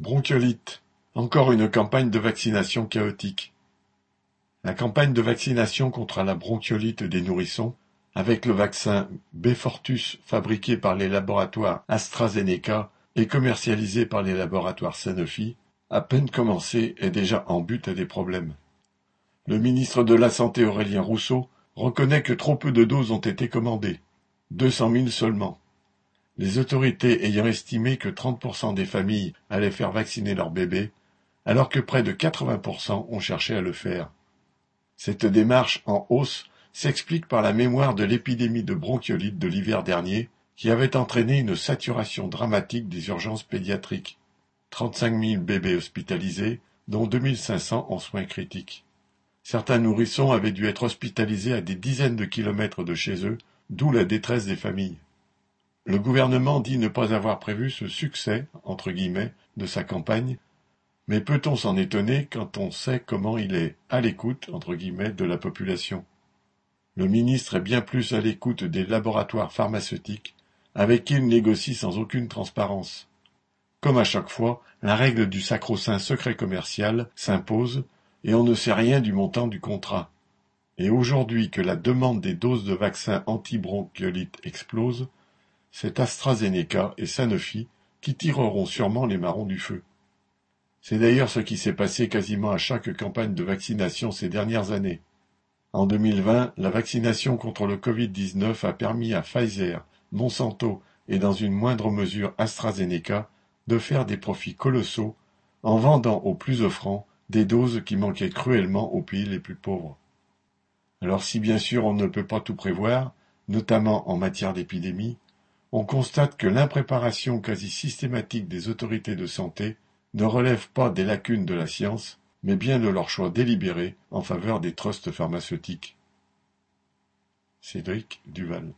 Bronchiolite, encore une campagne de vaccination chaotique. La campagne de vaccination contre la bronchiolite des nourrissons, avec le vaccin Beyfortus fabriqué par les laboratoires AstraZeneca et commercialisé par les laboratoires Sanofi, à peine commencé est déjà en but à des problèmes. Le ministre de la Santé Aurélien Rousseau reconnaît que trop peu de doses ont été commandées, deux cent mille seulement les autorités ayant estimé que 30% des familles allaient faire vacciner leurs bébés, alors que près de 80% ont cherché à le faire. Cette démarche en hausse s'explique par la mémoire de l'épidémie de bronchiolite de l'hiver dernier, qui avait entraîné une saturation dramatique des urgences pédiatriques. 35 000 bébés hospitalisés, dont 2500 en soins critiques. Certains nourrissons avaient dû être hospitalisés à des dizaines de kilomètres de chez eux, d'où la détresse des familles. Le gouvernement dit ne pas avoir prévu ce succès entre guillemets de sa campagne, mais peut-on s'en étonner quand on sait comment il est à l'écoute entre guillemets de la population? Le ministre est bien plus à l'écoute des laboratoires pharmaceutiques avec qui il négocie sans aucune transparence. Comme à chaque fois, la règle du sacro-saint secret commercial s'impose et on ne sait rien du montant du contrat. Et aujourd'hui que la demande des doses de vaccins anti-bronchiolite explose, c'est AstraZeneca et Sanofi qui tireront sûrement les marrons du feu. C'est d'ailleurs ce qui s'est passé quasiment à chaque campagne de vaccination ces dernières années. En 2020, la vaccination contre le Covid-19 a permis à Pfizer, Monsanto et dans une moindre mesure AstraZeneca de faire des profits colossaux en vendant aux plus offrants des doses qui manquaient cruellement aux pays les plus pauvres. Alors si bien sûr on ne peut pas tout prévoir, notamment en matière d'épidémie, on constate que l'impréparation quasi systématique des autorités de santé ne relève pas des lacunes de la science, mais bien de leur choix délibéré en faveur des trusts pharmaceutiques. Cédric Duval